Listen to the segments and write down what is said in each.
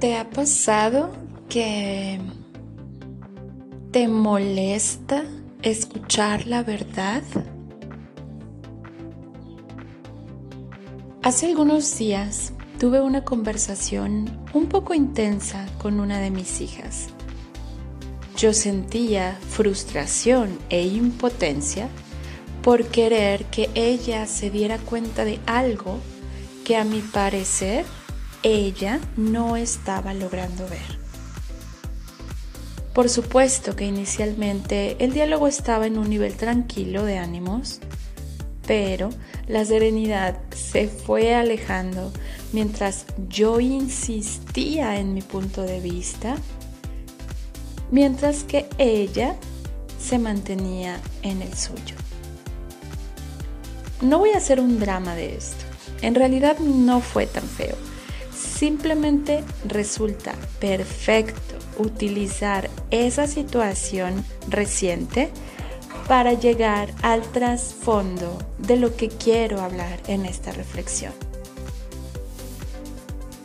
¿Te ha pasado que te molesta escuchar la verdad? Hace algunos días tuve una conversación un poco intensa con una de mis hijas. Yo sentía frustración e impotencia por querer que ella se diera cuenta de algo que a mi parecer ella no estaba logrando ver. Por supuesto que inicialmente el diálogo estaba en un nivel tranquilo de ánimos, pero la serenidad se fue alejando mientras yo insistía en mi punto de vista, mientras que ella se mantenía en el suyo. No voy a hacer un drama de esto. En realidad no fue tan feo Simplemente resulta perfecto utilizar esa situación reciente para llegar al trasfondo de lo que quiero hablar en esta reflexión.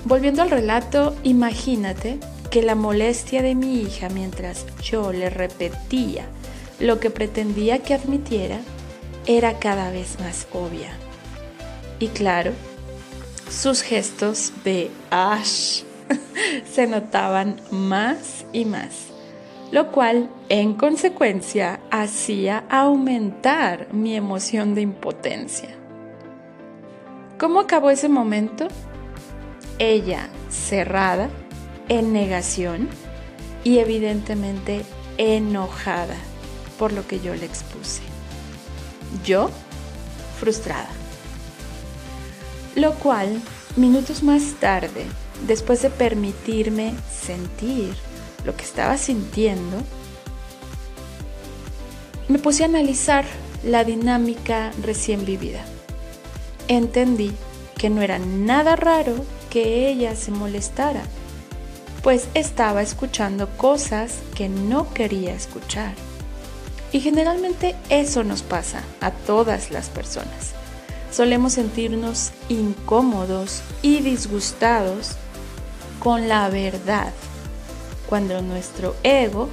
Volviendo al relato, imagínate que la molestia de mi hija mientras yo le repetía lo que pretendía que admitiera era cada vez más obvia. Y claro, sus gestos de Ash se notaban más y más, lo cual en consecuencia hacía aumentar mi emoción de impotencia. ¿Cómo acabó ese momento? Ella cerrada, en negación y evidentemente enojada por lo que yo le expuse. Yo frustrada. Lo cual, minutos más tarde, después de permitirme sentir lo que estaba sintiendo, me puse a analizar la dinámica recién vivida. Entendí que no era nada raro que ella se molestara, pues estaba escuchando cosas que no quería escuchar. Y generalmente eso nos pasa a todas las personas solemos sentirnos incómodos y disgustados con la verdad cuando nuestro ego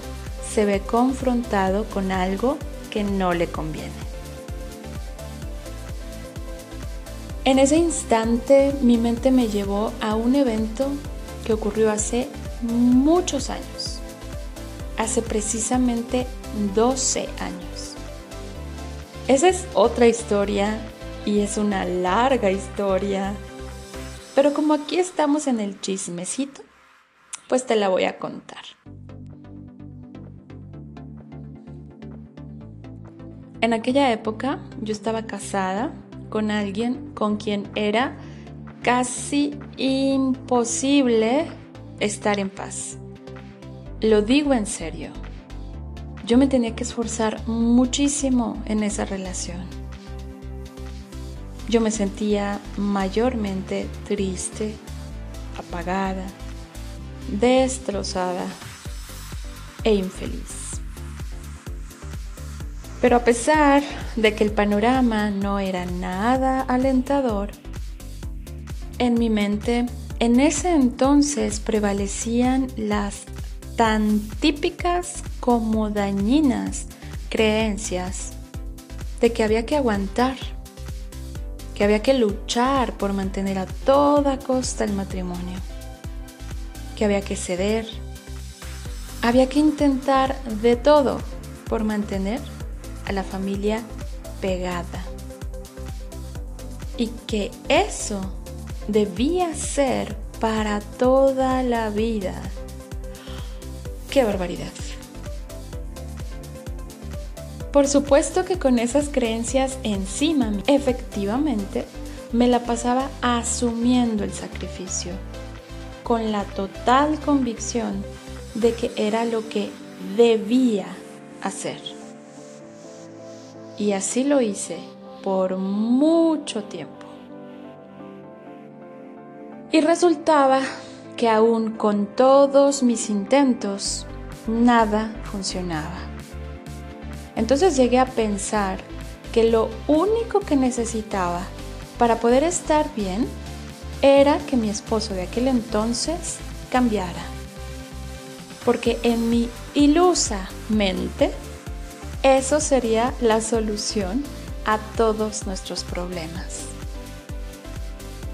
se ve confrontado con algo que no le conviene. En ese instante mi mente me llevó a un evento que ocurrió hace muchos años, hace precisamente 12 años. Esa es otra historia y es una larga historia. Pero como aquí estamos en el chismecito, pues te la voy a contar. En aquella época yo estaba casada con alguien con quien era casi imposible estar en paz. Lo digo en serio. Yo me tenía que esforzar muchísimo en esa relación yo me sentía mayormente triste, apagada, destrozada e infeliz. Pero a pesar de que el panorama no era nada alentador, en mi mente en ese entonces prevalecían las tan típicas como dañinas creencias de que había que aguantar que había que luchar por mantener a toda costa el matrimonio, que había que ceder, había que intentar de todo por mantener a la familia pegada y que eso debía ser para toda la vida. ¡Qué barbaridad! Por supuesto que con esas creencias encima, efectivamente, me la pasaba asumiendo el sacrificio, con la total convicción de que era lo que debía hacer. Y así lo hice por mucho tiempo. Y resultaba que aún con todos mis intentos, nada funcionaba. Entonces llegué a pensar que lo único que necesitaba para poder estar bien era que mi esposo de aquel entonces cambiara. Porque en mi ilusa mente, eso sería la solución a todos nuestros problemas.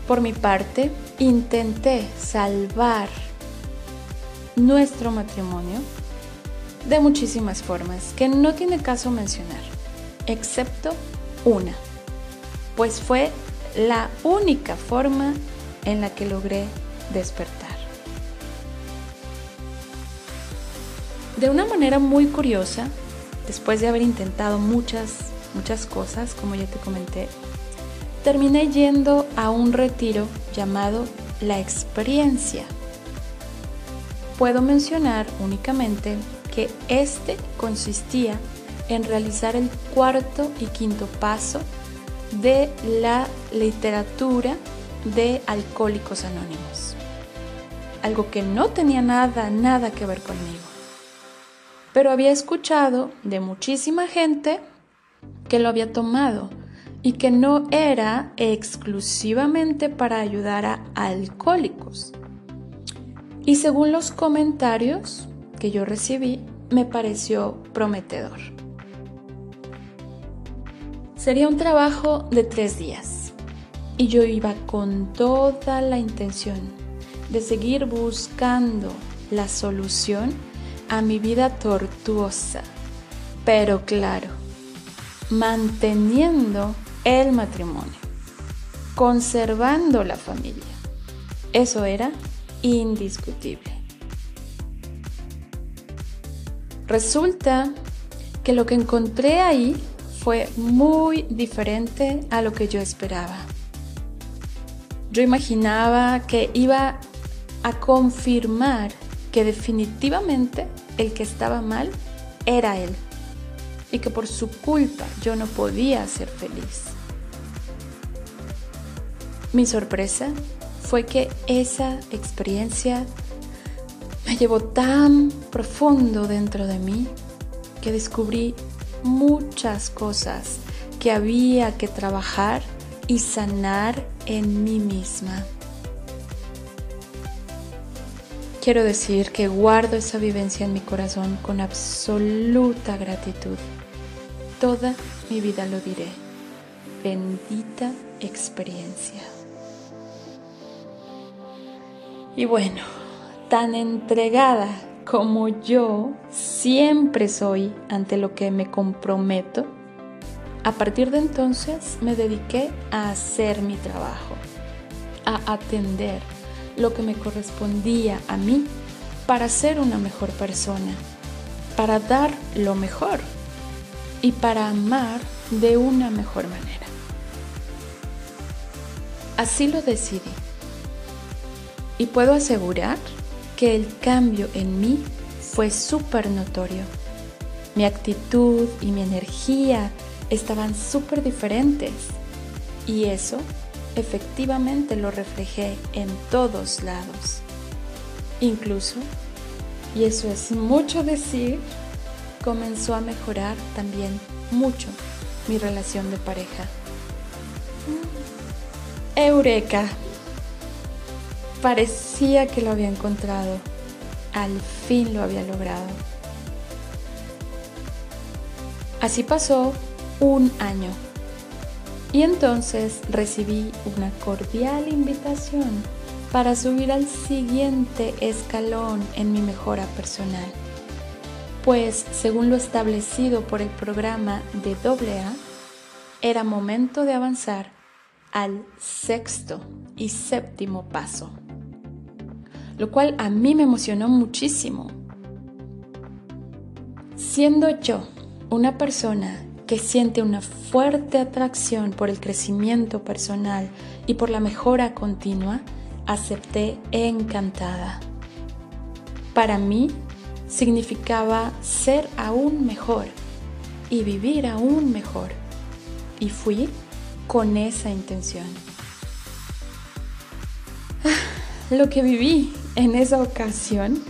Por mi parte, intenté salvar nuestro matrimonio de muchísimas formas que no tiene caso mencionar, excepto una, pues fue la única forma en la que logré despertar. De una manera muy curiosa, después de haber intentado muchas, muchas cosas, como ya te comenté, terminé yendo a un retiro llamado La Experiencia. Puedo mencionar únicamente que este consistía en realizar el cuarto y quinto paso de la literatura de Alcohólicos Anónimos. Algo que no tenía nada, nada que ver conmigo. Pero había escuchado de muchísima gente que lo había tomado y que no era exclusivamente para ayudar a alcohólicos. Y según los comentarios que yo recibí, me pareció prometedor. Sería un trabajo de tres días y yo iba con toda la intención de seguir buscando la solución a mi vida tortuosa, pero claro, manteniendo el matrimonio, conservando la familia. Eso era indiscutible. Resulta que lo que encontré ahí fue muy diferente a lo que yo esperaba. Yo imaginaba que iba a confirmar que definitivamente el que estaba mal era él y que por su culpa yo no podía ser feliz. Mi sorpresa fue que esa experiencia me llevó tan profundo dentro de mí que descubrí muchas cosas que había que trabajar y sanar en mí misma. Quiero decir que guardo esa vivencia en mi corazón con absoluta gratitud. Toda mi vida lo diré. Bendita experiencia. Y bueno, tan entregada como yo siempre soy ante lo que me comprometo, a partir de entonces me dediqué a hacer mi trabajo, a atender lo que me correspondía a mí para ser una mejor persona, para dar lo mejor y para amar de una mejor manera. Así lo decidí. Y puedo asegurar que el cambio en mí fue súper notorio. Mi actitud y mi energía estaban súper diferentes y eso efectivamente lo reflejé en todos lados. Incluso, y eso es mucho decir, comenzó a mejorar también mucho mi relación de pareja. Eureka, Parecía que lo había encontrado. Al fin lo había logrado. Así pasó un año. Y entonces recibí una cordial invitación para subir al siguiente escalón en mi mejora personal. Pues, según lo establecido por el programa de AA, era momento de avanzar al sexto y séptimo paso lo cual a mí me emocionó muchísimo. Siendo yo una persona que siente una fuerte atracción por el crecimiento personal y por la mejora continua, acepté encantada. Para mí significaba ser aún mejor y vivir aún mejor. Y fui con esa intención. Ah, lo que viví en esa ocasión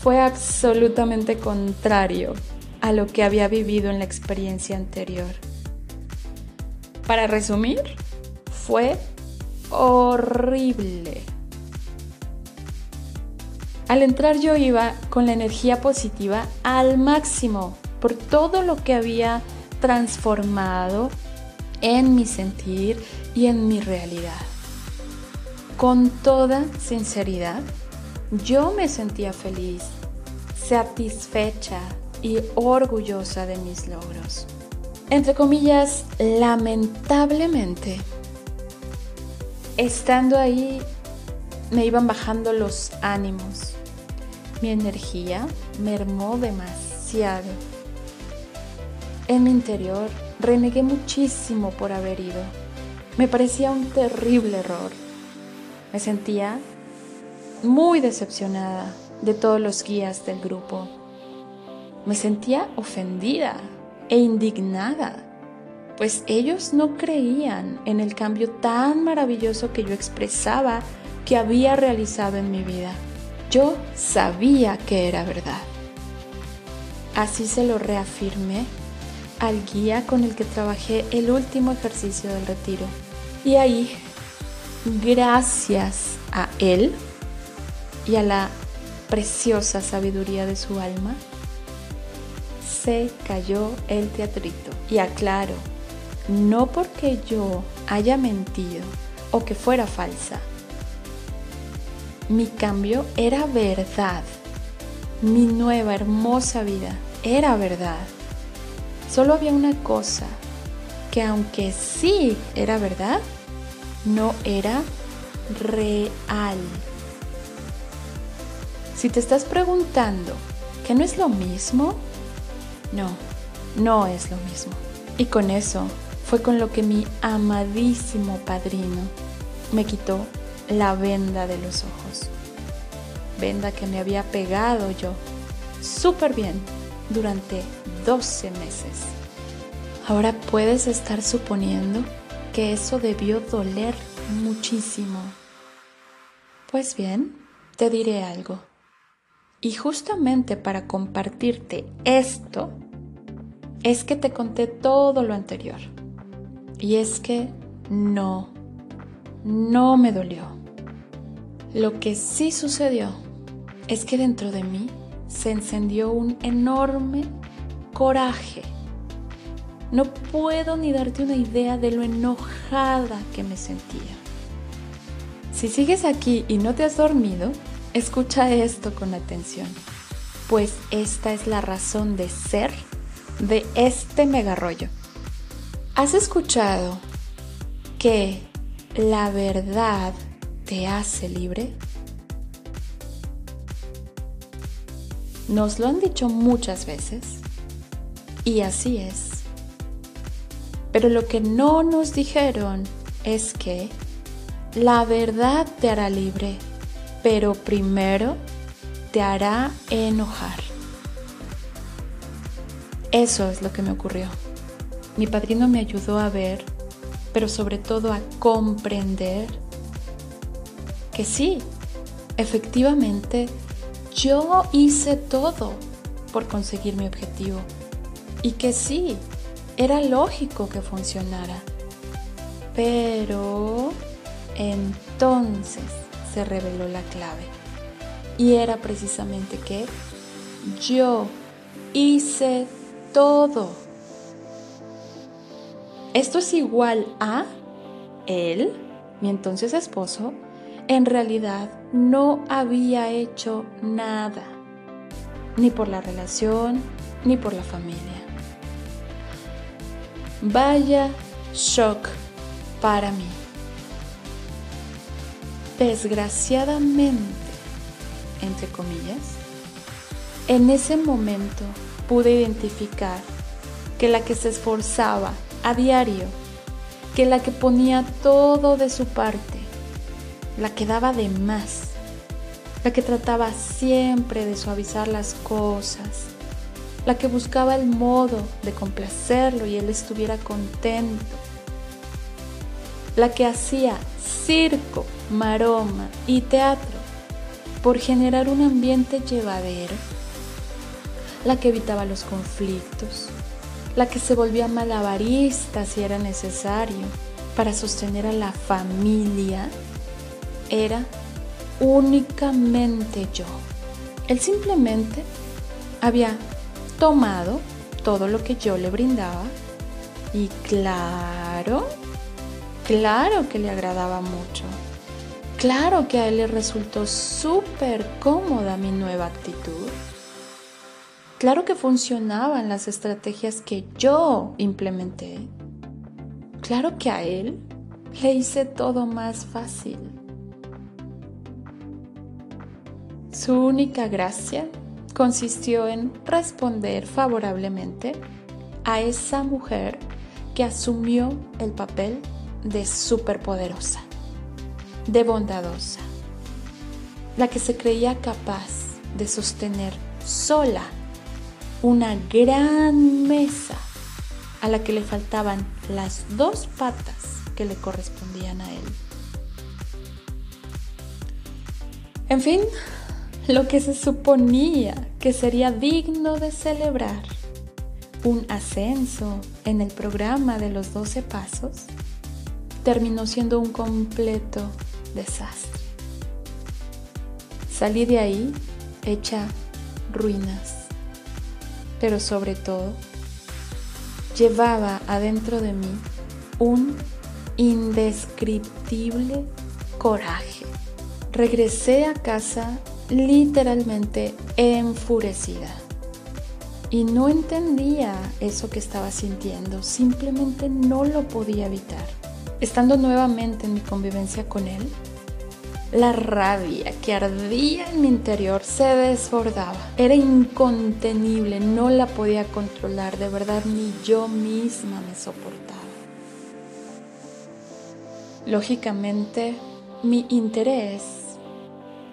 fue absolutamente contrario a lo que había vivido en la experiencia anterior. Para resumir, fue horrible. Al entrar yo iba con la energía positiva al máximo por todo lo que había transformado en mi sentir y en mi realidad. Con toda sinceridad, yo me sentía feliz, satisfecha y orgullosa de mis logros. Entre comillas, lamentablemente, estando ahí me iban bajando los ánimos. Mi energía mermó demasiado. En mi interior renegué muchísimo por haber ido. Me parecía un terrible error. Me sentía muy decepcionada de todos los guías del grupo. Me sentía ofendida e indignada, pues ellos no creían en el cambio tan maravilloso que yo expresaba que había realizado en mi vida. Yo sabía que era verdad. Así se lo reafirmé al guía con el que trabajé el último ejercicio del retiro. Y ahí, gracias a él y a la preciosa sabiduría de su alma, se cayó el teatrito. Y aclaro, no porque yo haya mentido o que fuera falsa. Mi cambio era verdad. Mi nueva hermosa vida era verdad. Solo había una cosa, que aunque sí era verdad, no era real. Si te estás preguntando que no es lo mismo, no, no es lo mismo. Y con eso fue con lo que mi amadísimo padrino me quitó la venda de los ojos. Venda que me había pegado yo súper bien durante 12 meses. Ahora puedes estar suponiendo que eso debió doler muchísimo. Pues bien, te diré algo. Y justamente para compartirte esto, es que te conté todo lo anterior. Y es que no, no me dolió. Lo que sí sucedió es que dentro de mí se encendió un enorme coraje. No puedo ni darte una idea de lo enojada que me sentía. Si sigues aquí y no te has dormido, escucha esto con atención, pues esta es la razón de ser de este megarrollo. ¿Has escuchado que la verdad te hace libre? Nos lo han dicho muchas veces y así es. Pero lo que no nos dijeron es que la verdad te hará libre, pero primero te hará enojar. Eso es lo que me ocurrió. Mi padrino me ayudó a ver, pero sobre todo a comprender que sí, efectivamente, yo hice todo por conseguir mi objetivo y que sí, era lógico que funcionara. Pero entonces se reveló la clave. Y era precisamente que yo hice todo. Esto es igual a él, mi entonces esposo, en realidad no había hecho nada, ni por la relación, ni por la familia. Vaya shock para mí. Desgraciadamente, entre comillas, en ese momento pude identificar que la que se esforzaba a diario, que la que ponía todo de su parte, la que daba de más, la que trataba siempre de suavizar las cosas, la que buscaba el modo de complacerlo y él estuviera contento, la que hacía circo, maroma y teatro por generar un ambiente llevadero, la que evitaba los conflictos, la que se volvía malabarista si era necesario para sostener a la familia era únicamente yo. Él simplemente había tomado todo lo que yo le brindaba y claro, claro que le agradaba mucho. Claro que a él le resultó súper cómoda mi nueva actitud. Claro que funcionaban las estrategias que yo implementé. Claro que a él le hice todo más fácil. Su única gracia consistió en responder favorablemente a esa mujer que asumió el papel de superpoderosa, de bondadosa, la que se creía capaz de sostener sola una gran mesa a la que le faltaban las dos patas que le correspondían a él. En fin, lo que se suponía que sería digno de celebrar, un ascenso en el programa de los 12 pasos, terminó siendo un completo desastre. Salí de ahí hecha ruinas, pero sobre todo llevaba adentro de mí un indescriptible coraje. Regresé a casa literalmente enfurecida. Y no entendía eso que estaba sintiendo, simplemente no lo podía evitar. Estando nuevamente en mi convivencia con él, la rabia que ardía en mi interior se desbordaba. Era incontenible, no la podía controlar, de verdad ni yo misma me soportaba. Lógicamente, mi interés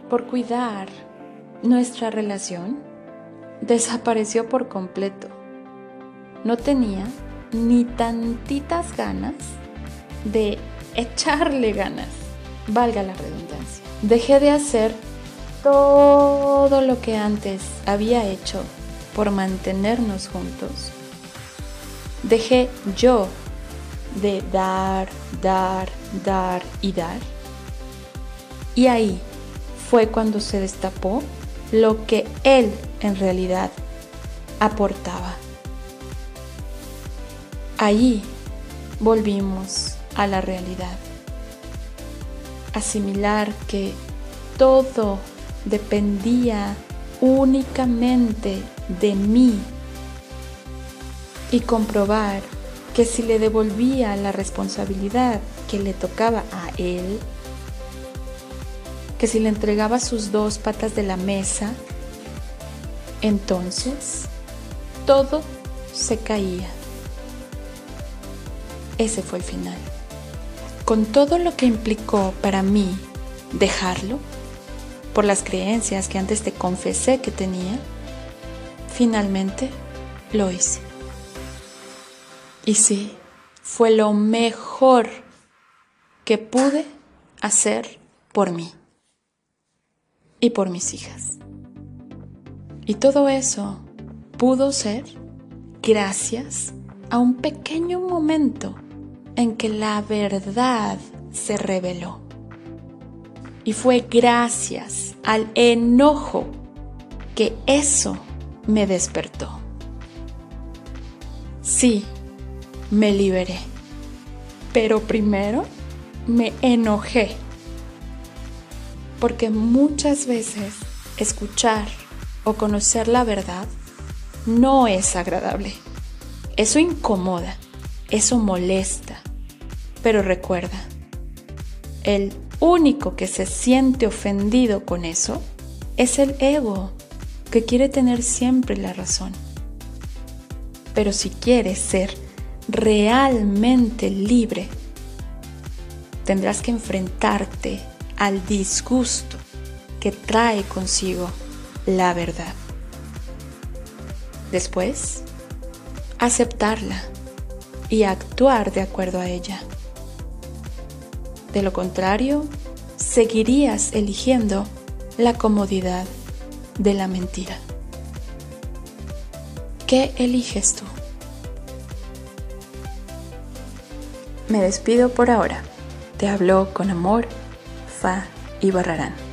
por cuidar nuestra relación desapareció por completo. No tenía ni tantitas ganas de echarle ganas, valga la redundancia. Dejé de hacer todo lo que antes había hecho por mantenernos juntos. Dejé yo de dar, dar, dar y dar. Y ahí fue cuando se destapó lo que él en realidad aportaba. Ahí volvimos a la realidad. Asimilar que todo dependía únicamente de mí y comprobar que si le devolvía la responsabilidad que le tocaba a él, que si le entregaba sus dos patas de la mesa, entonces todo se caía. Ese fue el final. Con todo lo que implicó para mí dejarlo, por las creencias que antes te confesé que tenía, finalmente lo hice. Y sí, fue lo mejor que pude hacer por mí y por mis hijas. Y todo eso pudo ser gracias a un pequeño momento en que la verdad se reveló. Y fue gracias al enojo que eso me despertó. Sí, me liberé. Pero primero me enojé porque muchas veces escuchar o conocer la verdad no es agradable. Eso incomoda, eso molesta. Pero recuerda, el único que se siente ofendido con eso es el ego, que quiere tener siempre la razón. Pero si quieres ser realmente libre, tendrás que enfrentarte al disgusto que trae consigo la verdad. Después, aceptarla y actuar de acuerdo a ella. De lo contrario, seguirías eligiendo la comodidad de la mentira. ¿Qué eliges tú? Me despido por ahora. Te hablo con amor y Barrarán.